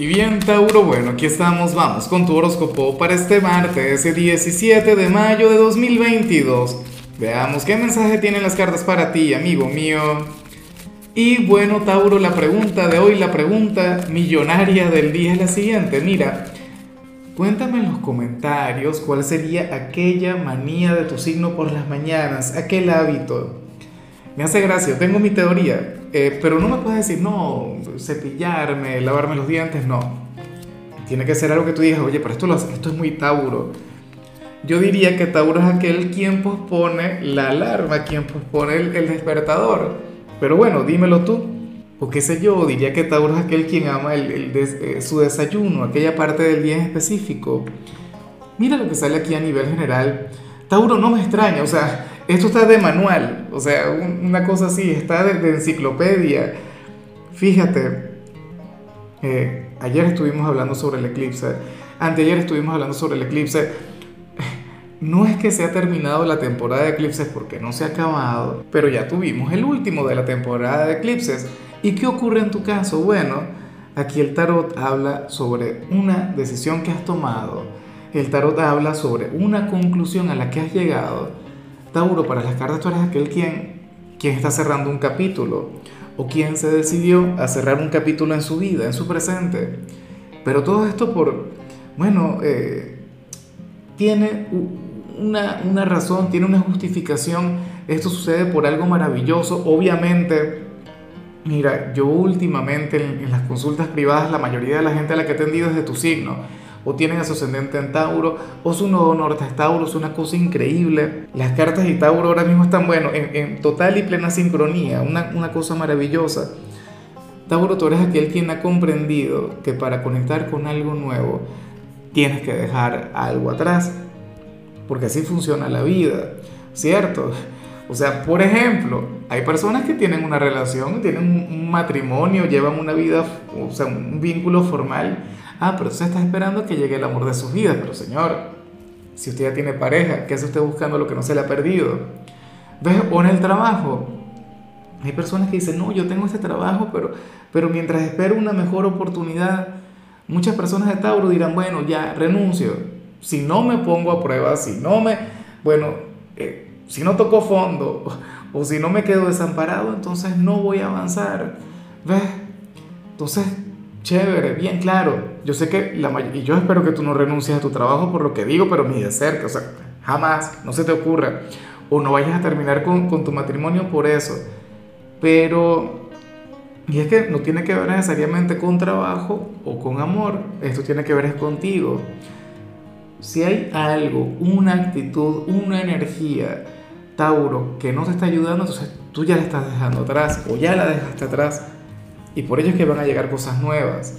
Y bien, Tauro, bueno, aquí estamos, vamos con tu horóscopo para este martes, ese 17 de mayo de 2022. Veamos qué mensaje tienen las cartas para ti, amigo mío. Y bueno, Tauro, la pregunta de hoy, la pregunta millonaria del día es la siguiente. Mira, cuéntame en los comentarios cuál sería aquella manía de tu signo por las mañanas, aquel hábito. Me hace gracia, tengo mi teoría, eh, pero no me puedes decir, no, cepillarme, lavarme los dientes, no. Tiene que ser algo que tú digas, oye, pero esto, lo, esto es muy Tauro. Yo diría que Tauro es aquel quien pospone la alarma, quien pospone el, despertador. Pero bueno, dímelo tú. O qué sé yo, diría que Tauro es aquel quien ama el, eh, su desayuno, aquella parte del día en específico. Mira lo que sale aquí a nivel general. Tauro no me extraña, o sea, esto está de manual, o sea, una cosa así, está de, enciclopedia. Fíjate, eh, ayer estuvimos hablando sobre el eclipse, anteayer estuvimos hablando sobre el eclipse. No es que se ha terminado la temporada de eclipses porque no se ha acabado, pero ya tuvimos el último de la temporada de eclipses. ¿Y qué ocurre en tu caso? Bueno, aquí el tarot habla sobre una decisión que has tomado. El tarot habla sobre una conclusión a la que has llegado Tauro, para las cartas tú eres aquel quien, quien está cerrando un capítulo o quien se decidió a cerrar un capítulo en su vida, en su presente. Pero todo esto por, bueno, eh, tiene una, una, razón, tiene una justificación. Esto sucede por algo maravilloso. Obviamente, mira, yo últimamente en, en las consultas privadas, la mayoría de la gente a la que he atendido es de tu signo o tienen a su ascendente en Tauro, o su nodo norte es Tauro, es una cosa increíble. Las cartas de Tauro ahora mismo están, bueno, en, total y plena sincronía, una, una cosa maravillosa. Tauro, tú eres aquel quien ha comprendido que para conectar con algo nuevo tienes que dejar algo atrás, porque así funciona la vida, ¿cierto? O sea, por ejemplo, hay personas que tienen una relación, tienen un matrimonio, llevan una vida, o sea, un vínculo formal, Ah, pero usted está esperando que llegue el amor de sus vidas. Pero señor, si usted ya tiene pareja, ¿qué hace usted buscando lo que no se le ha perdido? ¿Ves? O en el trabajo. Hay personas que dicen, no, yo tengo este trabajo, pero, pero mientras espero una mejor oportunidad, muchas personas de Tauro dirán, bueno, ya renuncio. Si no me pongo a prueba, si no me, bueno, eh, si no toco fondo o si no me quedo desamparado, entonces no voy a avanzar. ¿Ves? Entonces, Chévere, bien claro. Yo sé que la y yo espero que tú no renuncies a tu trabajo por lo que digo, pero ni de cerca, o sea, jamás, no se te ocurra. O no vayas a terminar con, con tu matrimonio por eso. Pero, y es que no tiene que ver necesariamente con trabajo o con amor, esto tiene que ver es contigo. Si hay algo, una actitud, una energía, Tauro, que no te está ayudando, entonces tú ya la estás dejando atrás o ya la dejaste atrás y por ello es que van a llegar cosas nuevas.